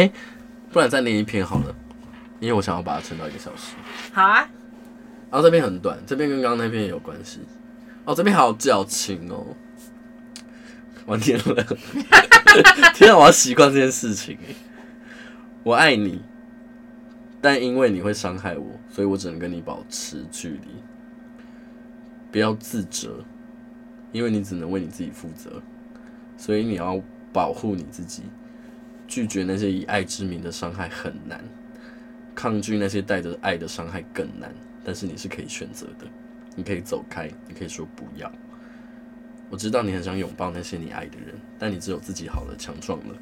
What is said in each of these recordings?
嗯，哎、欸，不然再念一篇好了，因为我想要把它撑到一个小时。好啊。然后这边很短，这边跟刚刚那篇也有关系。哦，这边好矫情哦。完天了，天啊！我要习惯这件事情。我爱你，但因为你会伤害我，所以我只能跟你保持距离。不要自责，因为你只能为你自己负责，所以你要保护你自己。拒绝那些以爱之名的伤害很难，抗拒那些带着爱的伤害更难。但是你是可以选择的，你可以走开，你可以说不要。我知道你很想拥抱那些你爱的人，但你只有自己好了、强壮了，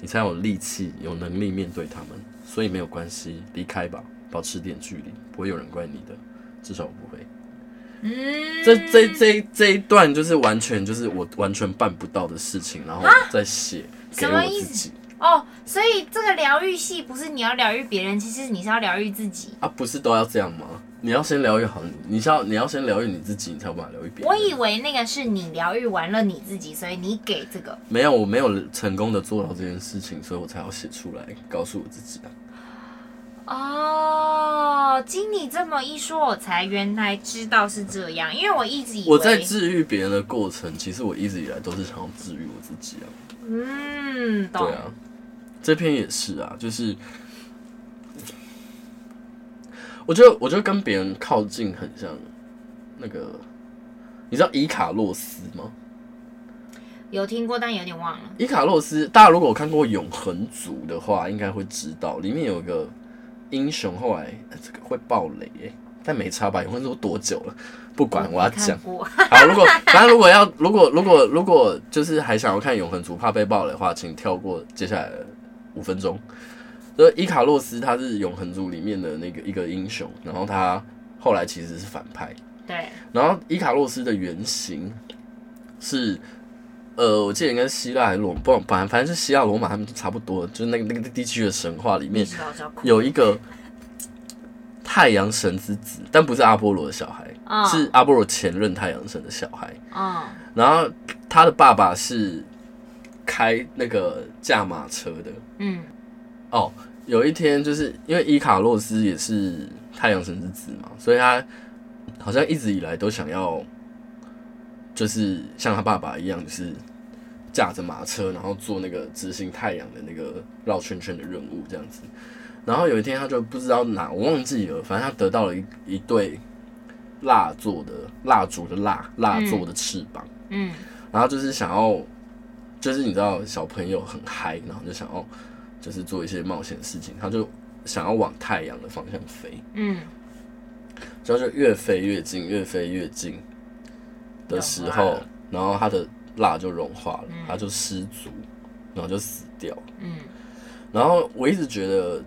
你才有力气、有能力面对他们。所以没有关系，离开吧，保持点距离，不会有人怪你的，至少我不会。嗯，这这这这一段就是完全就是我完全办不到的事情，然后再写给我自己。哦，所以这个疗愈系不是你要疗愈别人，其实你是要疗愈自己啊？不是都要这样吗？你要先疗愈好你，你要你要先疗愈你自己，你才有办法疗愈别人。我以为那个是你疗愈完了你自己，所以你给这个。没有，我没有成功的做到这件事情，所以我才要写出来告诉我自己啊。哦，经你这么一说，我才原来知道是这样，因为我一直以为我在治愈别人的过程，其实我一直以来都是想要治愈我自己啊。嗯，懂。对啊。这篇也是啊，就是我觉得，我觉得跟别人靠近很像那个，你知道伊卡洛斯吗？有听过，但有点忘了。伊卡洛斯，大家如果有看过《永恒族》的话，应该会知道，里面有一个英雄，后来、欸、这个会爆雷耶，但没差吧？《永恒族》多久了？不管，我要讲。好，如果反正如果要，如果如果如果就是还想要看《永恒族》，怕被爆雷的话，请跳过接下来的。五分钟，所以伊卡洛斯他是永恒族里面的那个一个英雄，然后他后来其实是反派。对。然后伊卡洛斯的原型是，呃，我记得应该是希腊还是罗，不，反正反正是希腊罗马，他们都差不多，就是那个那个地区的神话里面有一个太阳神之子，但不是阿波罗的小孩，哦、是阿波罗前任太阳神的小孩。嗯。然后他的爸爸是。开那个驾马车的，嗯，哦，有一天就是因为伊卡洛斯也是太阳神之子嘛，所以他好像一直以来都想要，就是像他爸爸一样，就是驾着马车，然后做那个执行太阳的那个绕圈圈的任务这样子。然后有一天他就不知道哪，我忘记了，反正他得到了一一对蜡做的蜡烛的蜡蜡做的翅膀，嗯，然后就是想要。就是你知道小朋友很嗨，然后就想要就是做一些冒险的事情，他就想要往太阳的方向飞，嗯，然后就越飞越近，越飞越近的时候，然后他的蜡就融化了，他就失足，然后就死掉，嗯，然后我一直觉得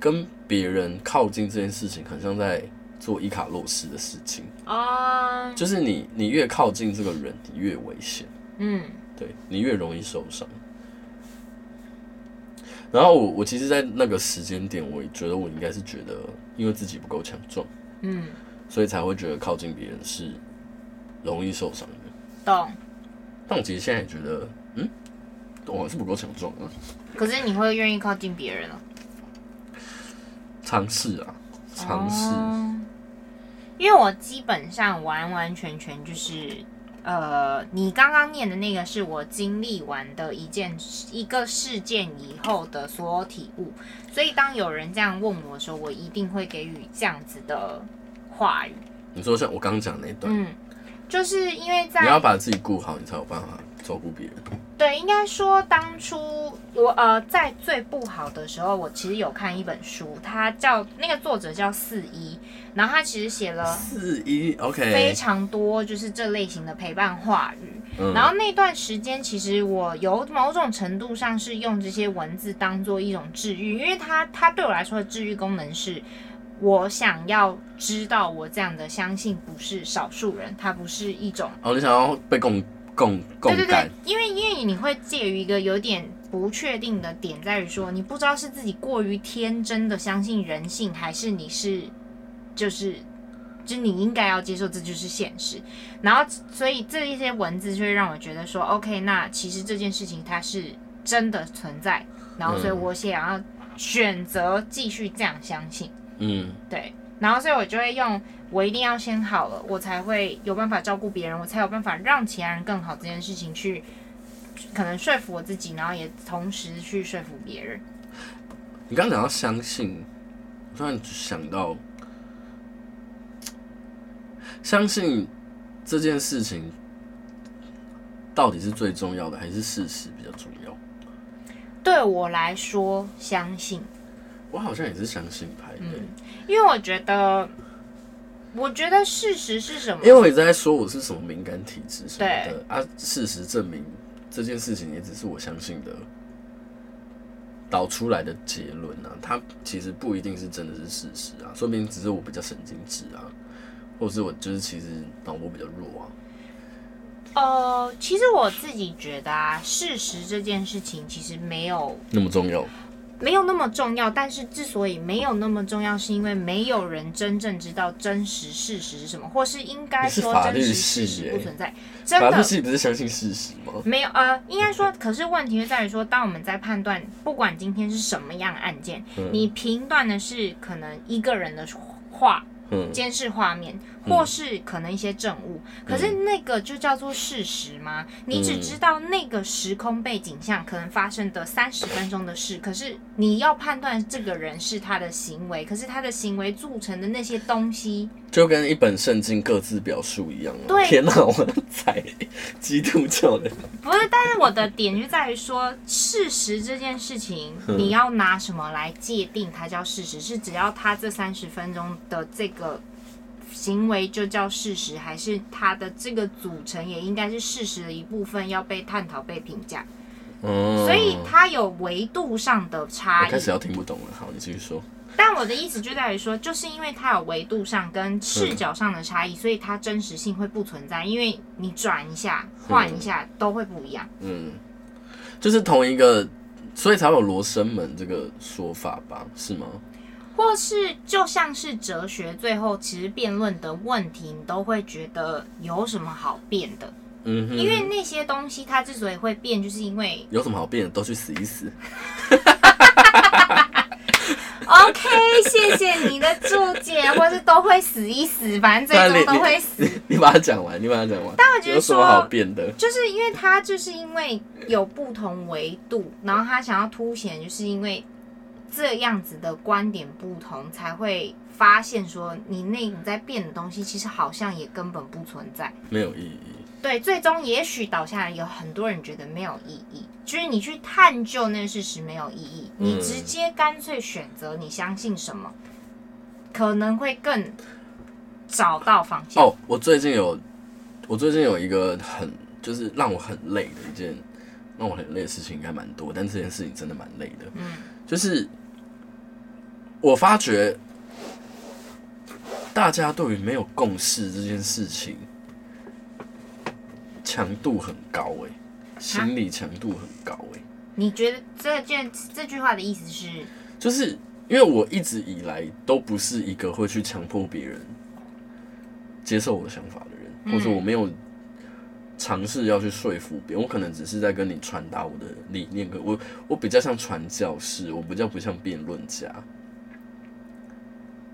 跟别人靠近这件事情，很像在做伊卡洛斯的事情啊，就是你你越靠近这个人，你越危险，嗯。对，你越容易受伤。然后我我其实，在那个时间点，我也觉得我应该是觉得，因为自己不够强壮，嗯，所以才会觉得靠近别人是容易受伤的。懂。但我其实现在也觉得，嗯，我还是不够强壮啊。可是你会愿意靠近别人啊？尝试啊，尝试。哦。因为我基本上完完全全就是。呃，你刚刚念的那个是我经历完的一件一个事件以后的所有体悟，所以当有人这样问我的时候，我一定会给予这样子的话语。你说像我刚刚讲那段，嗯，就是因为在你要把自己顾好，你才有办法照顾别人。对，应该说当初我呃在最不好的时候，我其实有看一本书，它叫那个作者叫四一。然后他其实写了四一，OK，非常多就是这类型的陪伴话语。嗯、然后那段时间，其实我有某种程度上是用这些文字当做一种治愈，因为它它对我来说的治愈功能是，我想要知道我这样的相信不是少数人，它不是一种哦，你想要被共共共感？对对对，因为因为你会介于一个有点不确定的点，在于说你不知道是自己过于天真的相信人性，还是你是。就是，就你应该要接受，这就是现实。然后，所以这一些文字就会让我觉得说，OK，那其实这件事情它是真的存在，然后所以我想要选择继续这样相信。嗯，对，然后所以我就会用我一定要先好了，我才会有办法照顾别人，我才有办法让其他人更好这件事情去可能说服我自己，然后也同时去说服别人。你刚刚讲到相信，我突然想到，相信这件事情到底是最重要的，还是事实比较重要？对我来说，相信。我好像也是相信派的，嗯，因为我觉得，我觉得事实是什么？因为我一直在说我是什么敏感体质什么的啊，事实证明这件事情也只是我相信的导出来的结论啊，它其实不一定是真的是事实啊，说不定只是我比较神经质啊，或是我就是其实脑波比较弱啊。呃，其实我自己觉得啊，事实这件事情其实没有那么重要。没有那么重要，但是之所以没有那么重要，是因为没有人真正知道真实事实是什么，或是应该说真实事实不存在。真的，法律系不是相信事实吗？没有，呃，应该说，可是问题就在于说，当我们在判断，不管今天是什么样案件，嗯、你评断的是可能一个人的话。监视画面，或是可能一些证物，嗯、可是那个就叫做事实吗？嗯、你只知道那个时空背景下可能发生的三十分钟的事，可是你要判断这个人是他的行为，可是他的行为组成的那些东西，就跟一本圣经各自表述一样。对，天哪，我才基督教的。不是，但是我的点就在于说，事实这件事情，你要拿什么来界定它叫事实？是只要他这三十分钟的这个。个行为就叫事实，还是它的这个组成也应该是事实的一部分，要被探讨、被评价。嗯，所以它有维度上的差异。开始要听不懂了，好，你继续说。但我的意思就在于说，就是因为它有维度上跟视角上的差异，嗯、所以它真实性会不存在。因为你转一下、换一下都会不一样。嗯，就是同一个，所以才有罗生门这个说法吧？是吗？或是就像是哲学，最后其实辩论的问题，你都会觉得有什么好辩的？嗯哼，因为那些东西它之所以会变，就是因为 有什么好辩的，都去死一死。OK，谢谢你的注解，或是都会死一死，反正最终都会死。你，把它讲完，你把它讲完。但我觉得说有什么好辩的？就是因为他就是因为有不同维度，然后他想要凸显，就是因为。这样子的观点不同，才会发现说你那你在变的东西，其实好像也根本不存在，没有意义。对，最终也许倒下来，有很多人觉得没有意义，就是你去探究那个事实没有意义，你直接干脆选择你相信什么，嗯、可能会更找到方向。哦，我最近有，我最近有一个很就是让我很累的一件让我很累的事情，应该蛮多，但这件事情真的蛮累的，嗯，就是。我发觉，大家对于没有共识这件事情，强度很高哎、欸，心理强度很高哎、欸。你觉得这件这句话的意思是？就是因为我一直以来都不是一个会去强迫别人接受我的想法的人，或者我没有尝试要去说服别人，我可能只是在跟你传达我的理念。可我我比较像传教士，我比较不像辩论家。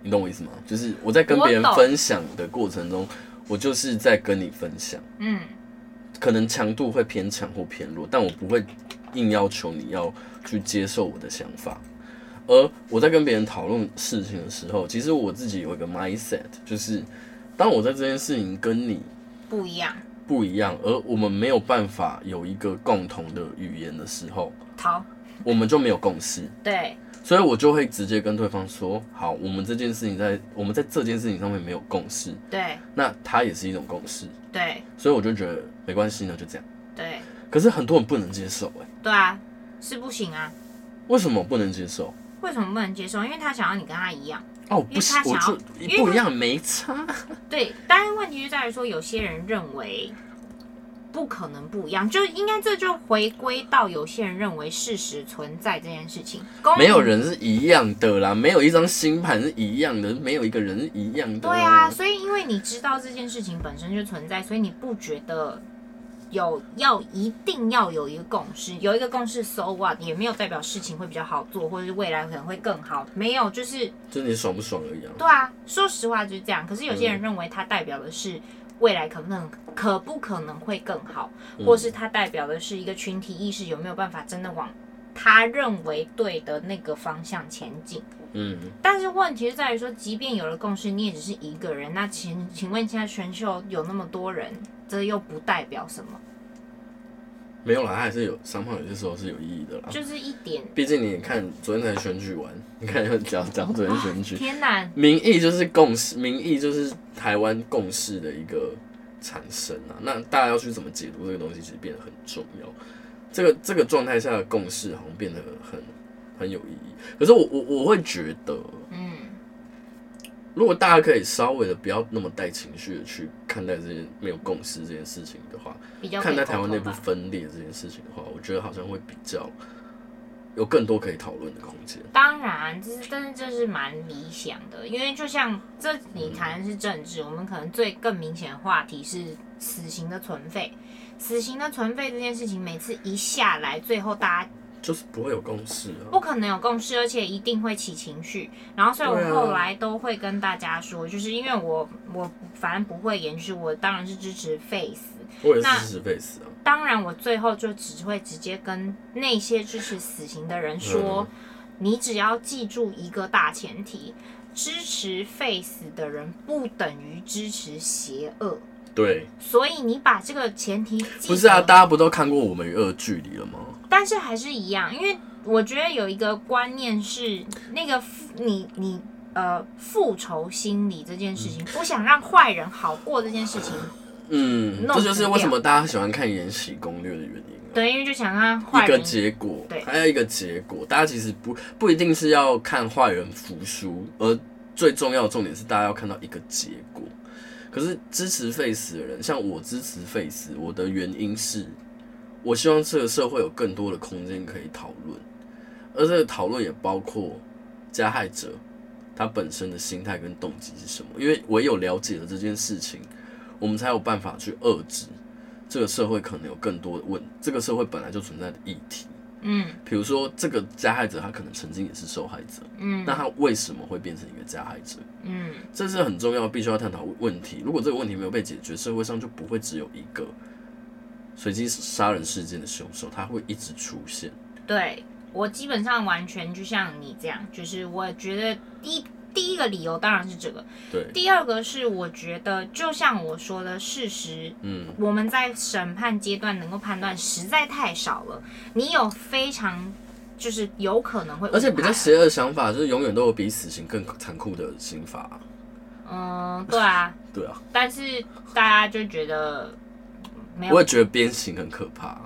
你懂我意思吗？就是我在跟别人分享的过程中，我就是在跟你分享。嗯，可能强度会偏强或偏弱，但我不会硬要求你要去接受我的想法。而我在跟别人讨论事情的时候，其实我自己有一个 mindset，就是当我在这件事情跟你不一样，不一样，而我们没有办法有一个共同的语言的时候，好，我们就没有共识。对。所以我就会直接跟对方说：“好，我们这件事情在我们在这件事情上面没有共识。对，那它也是一种共识。对，所以我就觉得没关系呢，就这样。对，可是很多人不能接受，哎，对啊，是不行啊。为什么不能接受？为什么不能接受？因为他想要你跟他一样。哦，不是，我就不一样，没差。对，但是问题就在于说，有些人认为。”不可能不一样，就应该这就回归到有些人认为事实存在这件事情。没有人是一样的啦，没有一张星盘是一样的，没有一个人是一样的。对啊，所以因为你知道这件事情本身就存在，所以你不觉得有要一定要有一个共识，有一个共识，so what 也没有代表事情会比较好做，或者是未来可能会更好，没有，就是就是你爽不爽而已啊。对啊，说实话就是这样。可是有些人认为它代表的是未来可能可不可能会更好，或是它代表的是一个群体意识有没有办法真的往他认为对的那个方向前进。嗯，但是问题是在于说，即便有了共识，你也只是一个人。那请请问，现在全球有那么多人，这又不代表什么？没有啦，他还是有商况，有些时候是有意义的啦。就是一点。毕竟你看，昨天才选举完，你看又讲讲昨天选举，天哪！民意就是共识，民意就是台湾共识的一个产生啊。那大家要去怎么解读这个东西，其实变得很重要。这个这个状态下的共识，好像变得很很有意义。可是我我我会觉得，嗯，如果大家可以稍微的不要那么带情绪的去看待这件没有共识这件事情的话，看待台湾内部分裂这件事情的话，我觉得好像会比较有更多可以讨论的空间。当然，这是但是这是蛮理想的，因为就像这你谈的是政治，嗯，我们可能最更明显的话题是死刑的存废。死刑的存废这件事情，每次一下来，最后大家。就是不会有共识啊，不可能有共识，而且一定会起情绪。然后，所以我后来都会跟大家说，就是因为我我反正不会延续我当然是支持 face，我也是支持 face 啊。当然，我最后就只会直接跟那些支持死刑的人说，你只要记住一个大前提：支持 face 的人不等于支持邪恶。对。所以你把这个前提不是啊？大家不都看过《我们与恶距离》了吗？但是还是一样，因为我觉得有一个观念是，那个你你呃复仇心理这件事情，不想让坏人好过这件事情，嗯，这就是为什么大家喜欢看《延禧攻略》的原因。对，因为就想让坏人一个结果，对，还有一个结果，大家其实不不一定是要看坏人服输，而最重要的重点是大家要看到一个结果。可是支持废死的人，像我支持废死，我的原因是。我希望这个社会有更多的空间可以讨论，而这个讨论也包括加害者他本身的心态跟动机是什么。因为唯有了解了这件事情，我们才有办法去遏制这个社会可能有更多的问，这个社会本来就存在的议题。嗯，比如说这个加害者他可能曾经也是受害者，嗯，那他为什么会变成一个加害者？嗯，这是很重要，必须要探讨问题。如果这个问题没有被解决，社会上就不会只有一个。随机杀人事件的凶手，他会一直出现。对，我基本上完全就像你这样，就是我觉得第一第一个理由当然是这个，对。第二个是我觉得，就像我说的事实，嗯，我们在审判阶段能够判断实在太少了。你有非常就是有可能会，而且比较邪恶的想法就是永远都有比死刑更残酷的刑罚。嗯，对啊，对啊。但是大家就觉得。我也觉得鞭刑很可怕。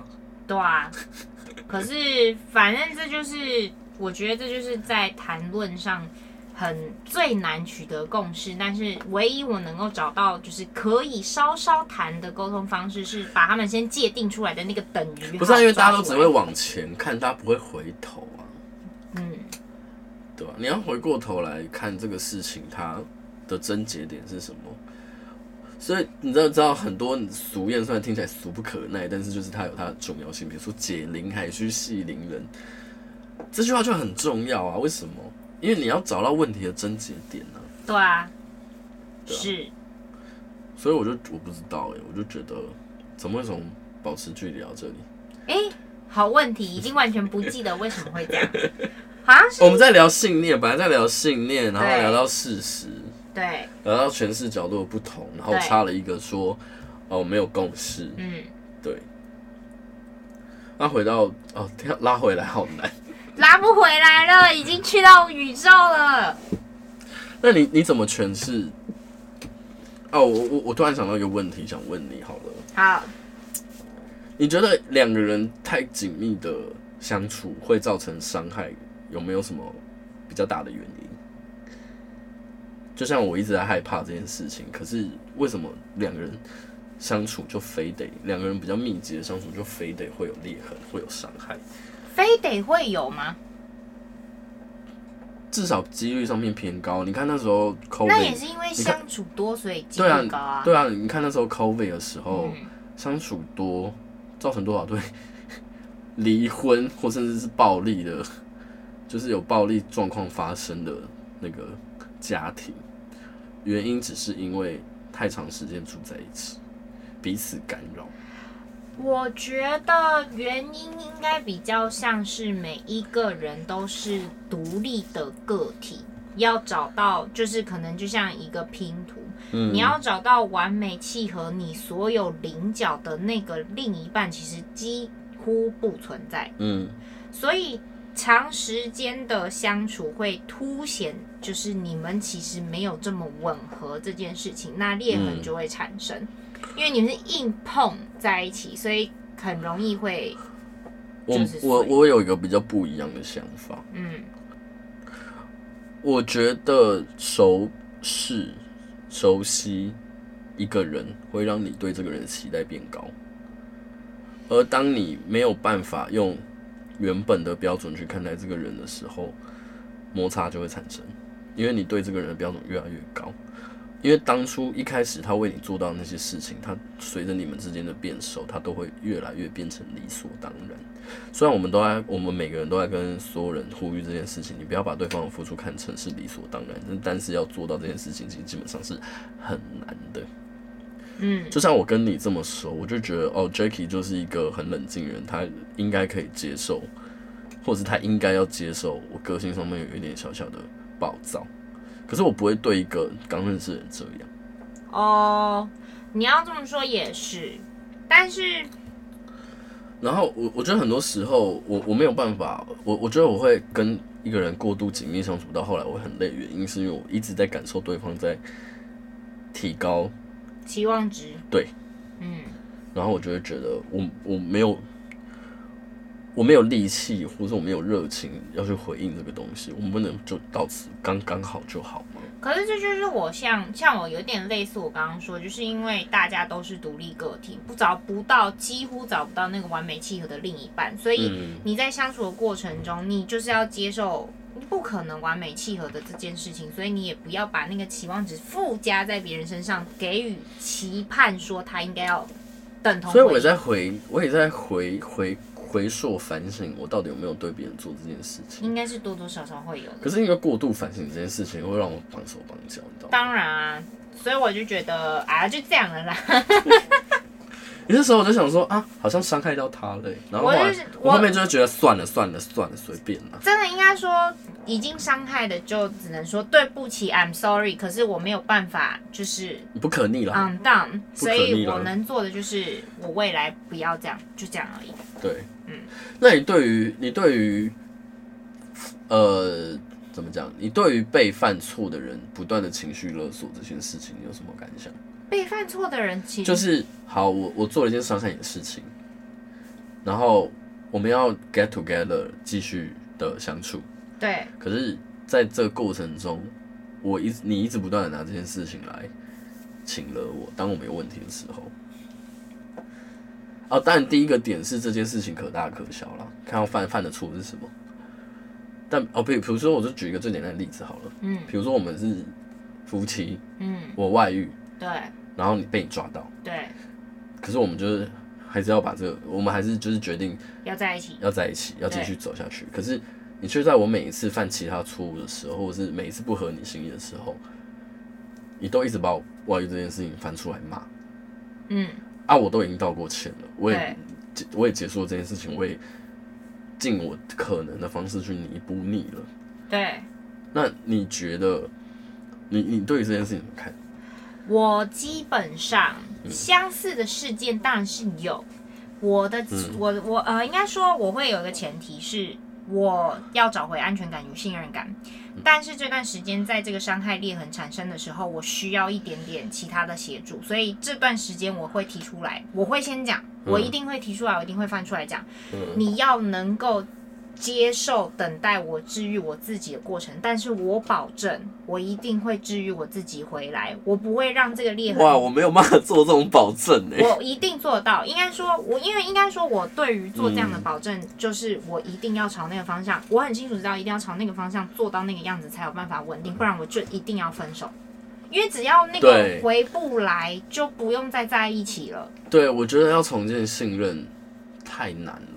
对啊，可是反正这就是，我觉得这就是在谈论上很最难取得共识，但是唯一我能够找到就是可以稍稍谈的沟通方式，是把他们先界定出来的那个等于。不是因为大家都只会往前看，大家不会回头啊。嗯，对吧？你要回过头来看这个事情，它的症结点是什么？所以你知道，知道很多俗谚，虽然听起来俗不可耐，但是就是它有它的重要性。比如说“解铃还须系铃人”，这句话就很重要啊。为什么？因为你要找到问题的症结点呢、啊。对啊，是。所以我就我不知道哎、欸，我就觉得怎么会从保持距离到这里？哎、欸，好问题，已经完全不记得为什么会这样。好像是我们在聊信念，本来在聊信念，然后聊到事实。对，然后诠释角度不同，然后插了一个说，哦，没有共识。嗯，对。那回到哦，跳拉回来好难，拉不回来了，已经去到宇宙了。那你你怎么诠释？哦，我我我突然想到一个问题，想问你好了。好。你觉得两个人太紧密的相处会造成伤害，有没有什么比较大的原因？就像我一直在害怕这件事情，可是为什么两个人相处就非得两个人比较密集的相处就非得会有裂痕，会有伤害？非得会有吗？至少几率上面偏高。你看那时候 COVID，那也是因为相处多，所以几率高啊。对啊，对啊，你看那时候 COVID 的时候，相处多，造成多少对离婚或甚至是暴力的，就是有暴力状况发生的那个家庭，原因只是因为太长时间住在一起，彼此干扰。我觉得原因应该比较像是每一个人都是独立的个体，要找到就是可能就像一个拼图，嗯，你要找到完美契合你所有棱角的那个另一半，其实几乎不存在，嗯，所以长时间的相处会凸显就是你们其实没有这么吻合这件事情，那裂痕就会产生。嗯因为你们是硬碰在一起，所以很容易会。我我我有一个比较不一样的想法。嗯，我觉得熟识、熟悉一个人会让你对这个人的期待变高，而当你没有办法用原本的标准去看待这个人的时候，摩擦就会产生，因为你对这个人的标准越来越高。因为当初一开始他为你做到那些事情，他随着你们之间的变熟，他都会越来越变成理所当然。虽然我们都在，我们每个人都在跟所有人呼吁这件事情，你不要把对方的付出看成是理所当然，但是要做到这件事情，其实基本上是很难的。嗯，就像我跟你这么熟，我就觉得哦，Jacky 就是一个很冷静人，他应该可以接受，或者他应该要接受我个性上面有一点小小的暴躁。可是我不会对一个刚认识的人这样。哦，你要这么说也是，但是，然后我我觉得很多时候我我没有办法，我我觉得我会跟一个人过度紧密相处到后来我会很累，原因是因为我一直在感受对方在提高期望值。对，嗯，然后我就会觉得我我没有。我没有力气，或者我没有热情要去回应这个东西，我们不能就到此刚刚好就好吗？可是这就是我像像我有点类似我刚刚说，就是因为大家都是独立个体，不找不到几乎找不到那个完美契合的另一半，所以你在相处的过程中，你就是要接受你不可能完美契合的这件事情，所以你也不要把那个期望值附加在别人身上，给予期盼说他应该要等同。所以我也在回，我也在回回。回溯反省，我到底有没有对别人做这件事情？应该是多多少少会有的。可是因为过度反省这件事情，会让我绑手绑脚，你知道吗？当然啊，所以我就觉得啊，就这样了啦。有些时候我就想说啊，好像伤害到他了，然后后来我后面就会觉得算了算了算了，随便了。真的应该说，已经伤害的就只能说对不起，I'm sorry。可是我没有办法，就是不可逆了，undone。所以我能做的就是，我未来不要这样，就这样而已。对，嗯。那你对于你对于呃怎么讲？你对于被犯错的人不断的情绪勒索这件事情，你有什么感想？被犯错的人其实就是好，我我做了一件伤害你的事情，然后我们要 get together 继续的相处。对。可是在这个过程中，我一你一直不断的拿这件事情来请了我，当我没有问题的时候。哦，当然第一个点是这件事情可大可小了，看要犯犯的错是什么。但哦，比比如说，我就举一个最简单的例子好了。嗯。比如说我们是夫妻。嗯。我外遇。对，然后你被你抓到，对，可是我们就是还是要把这个，我们还是就是决定要在一起，要在一起，要继续走下去。可是你却在我每一次犯其他错误的时候，或者是每一次不合你心意的时候，你都一直把我外遇这件事情翻出来骂。嗯，啊，我都已经道过歉了，我也我也结束了这件事情，我也尽我可能的方式去弥补你了。对，那你觉得你你对于这件事情怎么看？我基本上相似的事件当然是有，我的我我呃应该说我会有一个前提是我要找回安全感与信任感，但是这段时间在这个伤害裂痕产生的时候，我需要一点点其他的协助，所以这段时间我会提出来，我会先讲，我一定会提出来，我一定会翻出来讲，你要能够。接受等待我治愈我自己的过程，但是我保证，我一定会治愈我自己回来，我不会让这个裂痕。哇，我没有办法做这种保证呢。我一定做得到。应该说，我因为应该说，我对于做这样的保证，就是我一定要朝那个方向，我很清楚知道，一定要朝那个方向做到那个样子，才有办法稳定，不然我就一定要分手。因为只要那个回不来，就不用再在一起了。对，我觉得要重建信任太难了，欸，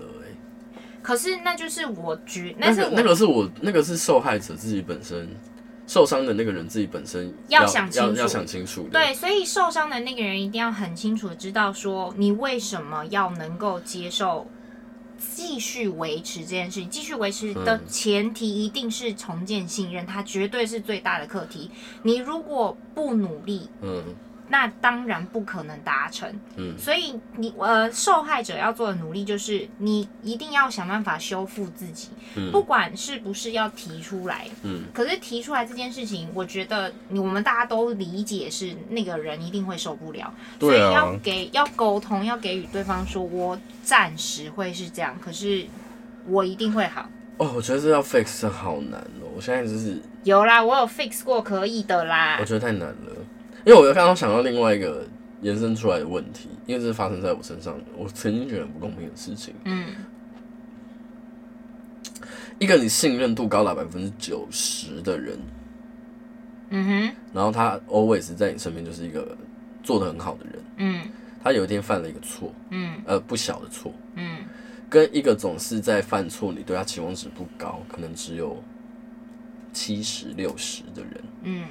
可是那就是我觉，那是那个是我那个是受害者自己本身受伤的那个人自己本身要，要想清楚，要想清楚。对，所以受伤的那个人一定要很清楚的知道说，你为什么要能够接受。继续维持这件事情，继续维持的前提一定是重建信任，它绝对是最大的课题。你如果不努力，嗯。那当然不可能达成，嗯，所以你呃，受害者要做的努力就是你一定要想办法修复自己，嗯，不管是不是要提出来，嗯，可是提出来这件事情，我觉得我们大家都理解是那个人一定会受不了，所以要给要沟通，要给予对方说，我暂时会是这样，可是我一定会好。哦，我觉得这要 fix 好难哦，我现在就是有啦，我有 fix 过，可以的啦，我觉得太难了。因为我刚刚想到另外一个延伸出来的问题，因为这是发生在我身上，我曾经觉得很不公平的事情。嗯，一个你信任度高达百分之九十的人，嗯哼，然后他 always 在你身边就是一个做的很好的人，嗯，他有一天犯了一个错，嗯，呃，不小的错，嗯，跟一个总是在犯错，你对他期望值不高，可能只有七十六十的人，嗯。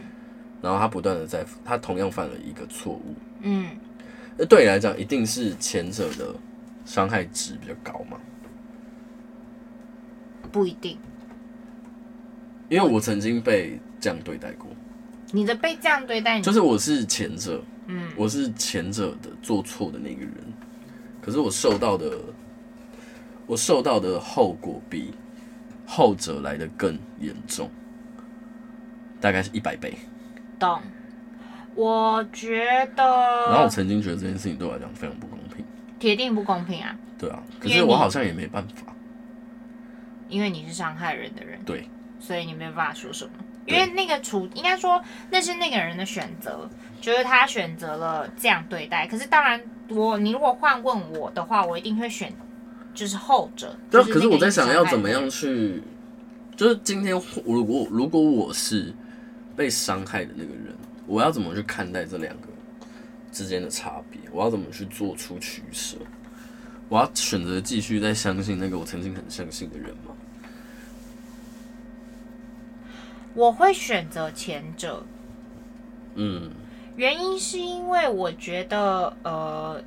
然后他不断的在，他同样犯了一个错误。嗯，那对你来讲，一定是前者的伤害值比较高吗？不一定，因为我曾经被这样对待过。你的被这样对待，就是我是前者，嗯，我是前者的做错的那个人，可是我受到的，我受到的后果比后者来的更严重，大概是一百倍。懂，我觉得。然后我曾经觉得这件事情对我来讲非常不公平，铁定不公平啊！对啊，可是我好像也没办法，因为你是伤害人的人，对，所以你没办法说什么。因为那个处，应该说那是那个人的选择，就是他选择了这样对待。可是当然，我你如果换问我的话，我一定会选就是后者。对，可是我在想要怎么样去，就是今天如果如果我是。被伤害的那个人，我要怎么去看待这两个之间的差别？我要怎么去做出取舍？我要选择继续再相信那个我曾经很相信的人吗？我会选择前者。嗯，原因是因为我觉得，呃，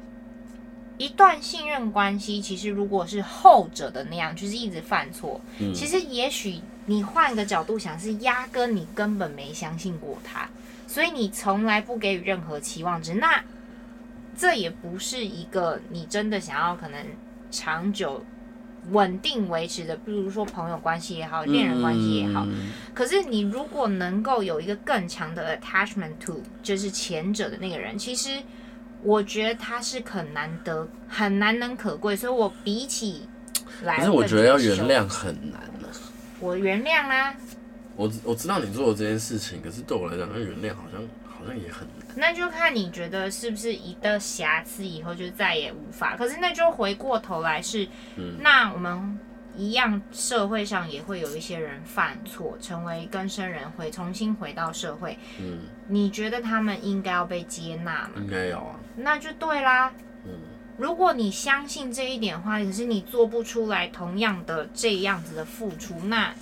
一段信任关系，其实如果是后者的那样，就是一直犯错，嗯，其实也许。你换个角度想，是压根你根本没相信过他，所以你从来不给予任何期望值。那这也不是一个你真的想要可能长久稳定维持的，比如说朋友关系也好，恋人关系也好。可是你如果能够有一个更强的 attachment to，就是前者的那个人，其实我觉得他是很难得、很难能可贵。所以我比起来，可是我觉得要原谅很难。我原谅啦，我我知道你做的这件事情，可是对我来讲，那原谅好像好像也很难。那就看你觉得是不是一个瑕疵，以后就再也无法。可是那就回过头来是，嗯，那我们一样，社会上也会有一些人犯错，成为更生人，回重新回到社会。嗯，你觉得他们应该要被接纳吗？应该要啊。那就对啦。嗯，如果你相信这一点的话，可是你做不出来同样的这样子的付出，那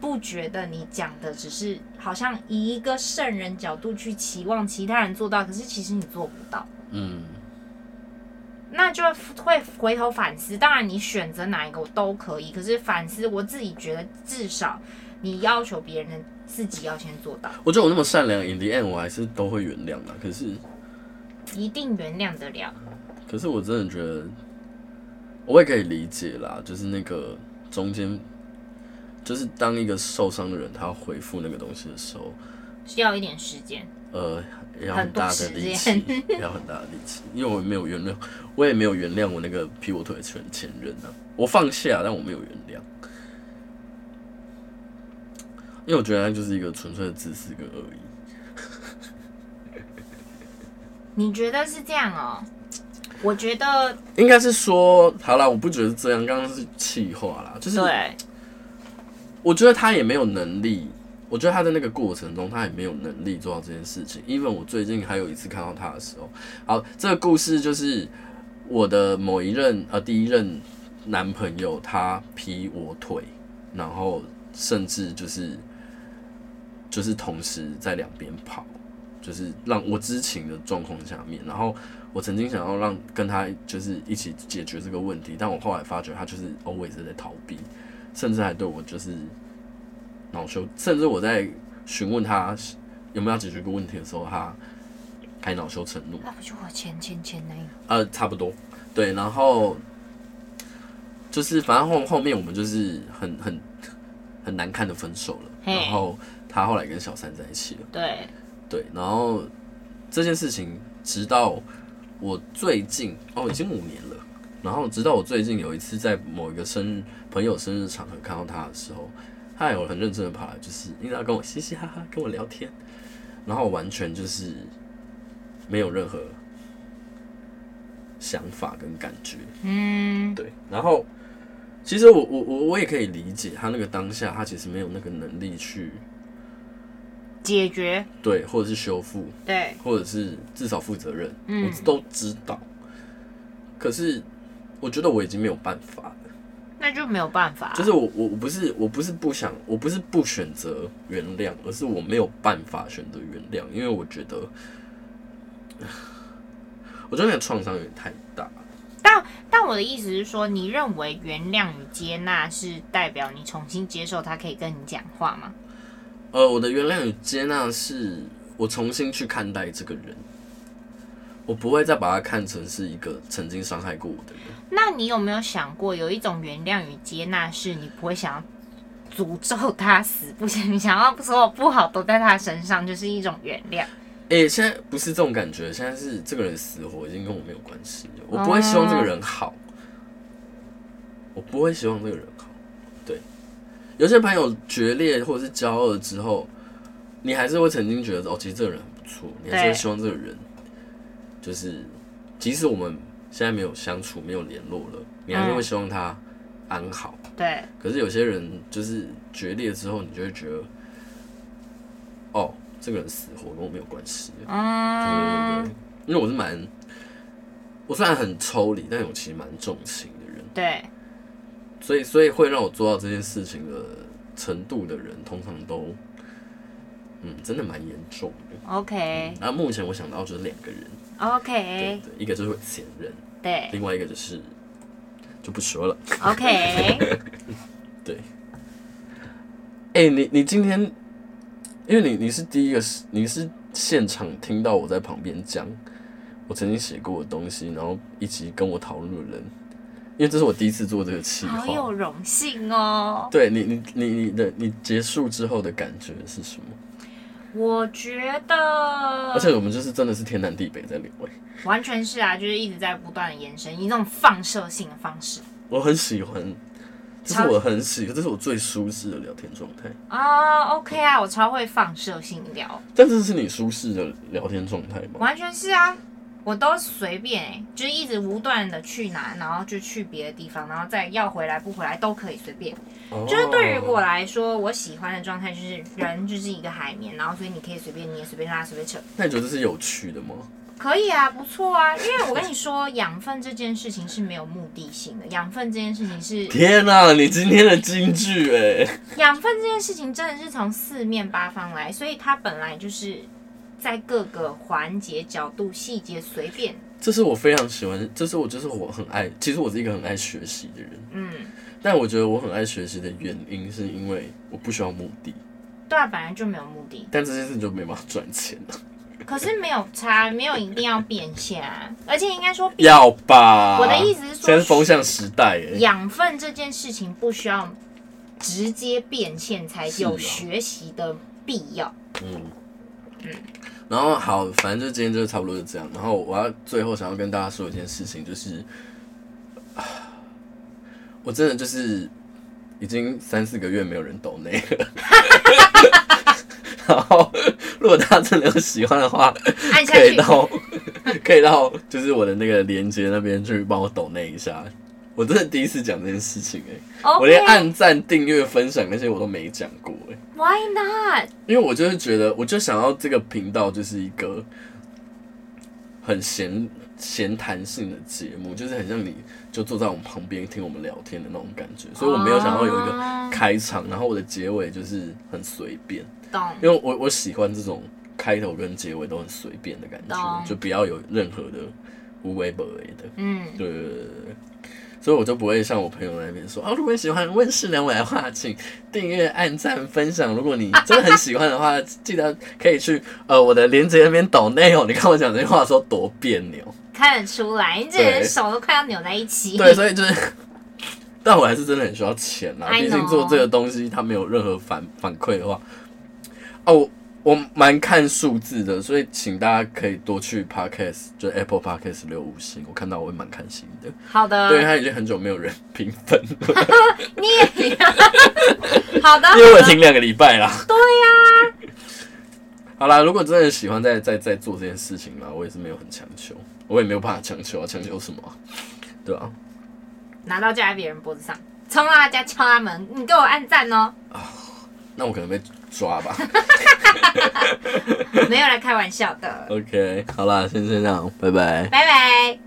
不觉得你讲的只是好像以一个圣人角度去期望其他人做到，可是其实你做不到。嗯，那就会回头反思。当然，你选择哪一个都可以，可是反思我自己觉得，至少你要求别人，自己要先做到。我觉得我那么善良，in the end 我还是都会原谅的。可是一定原谅得了。可是我真的觉得，我也可以理解啦，就是那个中间，就是当一个受伤的人，他要回复那个东西的时候，需要一点时间，呃，要很大的力气，要很大的力气，因为我没有原谅，我也没有原谅我那个劈我腿的前前任啊，我放下，但我没有原谅，因为我觉得他就是一个纯粹的自私跟恶意。你觉得是这样哦？我觉得应该是说，好啦，我不觉得这样。刚刚是气话啦，就是，对，我觉得他也没有能力。我我觉得他在那个过程中，他也没有能力做到这件事情。因为我最近还有一次看到他的时候，好，这个故事就是我的某一任呃第一任男朋友，他劈我腿，然后甚至就是就是同时在两边跑，就是让我知情的状况下面，然后我曾经想要让跟他就是一起解决这个问题，但我后来发觉他就是 always 在逃避，甚至还对我就是。恼羞，甚至我在询问他有没有要解决一个问题的时候，他还恼羞成怒。那不就我前前前男友？呃，差不多，对。然后就是反正后后面我们就是很很很难看的分手了。然后他后来跟小三在一起了。对对。然后这件事情直到我最近哦，已经五年了。然后直到我最近有一次在某一个生日朋友生日场合看到他的时候。他有很认真的跑来，就是因为他跟我嘻嘻哈哈跟我聊天，然后完全就是没有任何想法跟感觉，嗯，对。然后其实我我我我也可以理解他那个当下，他其实没有那个能力去解决，对，或者是修复，对，或者是至少负责任，嗯，我都知道。可是我觉得我已经没有办法。那就没有办法、啊。就是我我我不是我不是不想我不是不选择原谅，而是我没有办法选择原谅，因为我觉得，我觉得那个创伤有点太大。但但我的意思是说，你认为原谅与接纳是代表你重新接受他可以跟你讲话吗？呃，我的原谅与接纳是我重新去看待这个人。我不会再把他看成是一个曾经伤害过我的人。那你有没有想过，有一种原谅与接纳，是你不会想要诅咒他死，不行你想要所有不好都在他身上，就是一种原谅。哎、欸，现在不是这种感觉，现在是这个人死活已经跟我没有关系了。我不会希望这个人好，我不会希望这个人好。对，有些朋友决裂或者是交恶之后，你还是会曾经觉得哦，其实这个人很不错，你还是会希望这个人。就是，即使我们现在没有相处、没有联络了，你还是会希望他安好。嗯、对。可是有些人就是决裂之后，你就会觉得，哦，这个人死活跟我没有关系。嗯。对对对。因为我是蛮，我虽然很抽离，但我其实蛮重情的人。对。所以，所以会让我做到这件事情的程度的人，通常都，嗯，真的蛮严重的。OK。那、嗯啊、目前我想到就是两个人。OK，对，对，一个就是前任，对，另外一个就是就不说了。OK，对。哎、欸，你你今天，因为你你是第一个，你是现场听到我在旁边讲我曾经写过的东西，然后一起跟我讨论的人，因为这是我第一次做这个企划，好有荣幸哦。对你，你你你的你结束之后的感觉是什么？我觉得，而且我们就是真的是天南地北在聊，完全是啊，就是一直在不断的延伸，以那种放射性的方式。我很喜欢，这是我很喜欢，这是我最舒适的聊天状态啊。OK 啊，我超会放射性聊。但这是你舒适的聊天状态吗？完全是啊。我都随便哎、欸，就是一直无断的去哪，然后就去别的地方，然后再要回来不回来都可以随便。Oh. 就是对于我来说，我喜欢的状态就是人就是一个海绵，然后所以你可以随便捏、随便拉、随便扯。那你觉得这是有趣的吗？可以啊，不错啊，因为我跟你说，养分这件事情是没有目的性的，养分这件事情是 天哪、啊，你今天的金句哎！养分这件事情真的是从四面八方来，所以它本来就是。在各个环节、角度、细节随便，这是我非常喜欢，这是我就是我很爱。其实我是一个很爱学习的人，嗯，但我觉得我很爱学习的原因是因为我不需要目的。对啊，本来就没有目的。但这件事就没办法赚钱了。可是没有差，没有一定要变现啊，而且应该说要吧。我的意思是说，现在是风向时代，哎，养分这件事情不需要直接变现才有学习的必要。啊、嗯嗯。然后好，反正就今天就差不多是这样。然后我要最后想要跟大家说一件事情，就是，我真的就是已经三四个月没有人抖内了。然后如果大家真的有喜欢的话，可以到 可以到就是我的那个连接那边去帮我抖那一下。我真的第一次讲这件事情哎、欸，我连按赞、订阅、分享那些我都没讲过哎、欸。Why not？因为我就是觉得，我就想要这个频道就是一个很闲闲谈性的节目，就是很像你就坐在我们旁边听我们聊天的那种感觉，所以我没有想要有一个开场，然后我的结尾就是很随便。懂。因为我我喜欢这种开头跟结尾都很随便的感觉，就不要有任何的无为不为的。嗯，对对对对。所以我就不会像我朋友那边说，啊，如果你喜欢温室两尾的话，请订阅、按赞、分享。如果你 真的很喜欢的话，记得可以去呃我的链接那边抖内哦。你看我讲这句话说多别扭，看得出来，你这人手都快要扭在一起。对，所以就是，但我还是真的很需要钱啦。毕竟做这个东西，它没有任何反反馈的话，哦。我蛮看数字的，所以请大家可以多去 Podcast，就 Apple Podcast 留五星，我看到我会蛮开心的。好的，对，他已经很久没有人评分了。你也一样。好的，因为我停两个礼拜啦。对呀、啊。好啦，如果真的喜欢再再再做这件事情啦，我也是没有很强求，我也没有办法强求啊，强求什么？对啊。拿到架在别人脖子上，冲到他家敲他门，你给我按赞哦。啊，那我可能被抓吧。没有来开玩笑的。OK，好啦，先这样，拜拜。拜拜。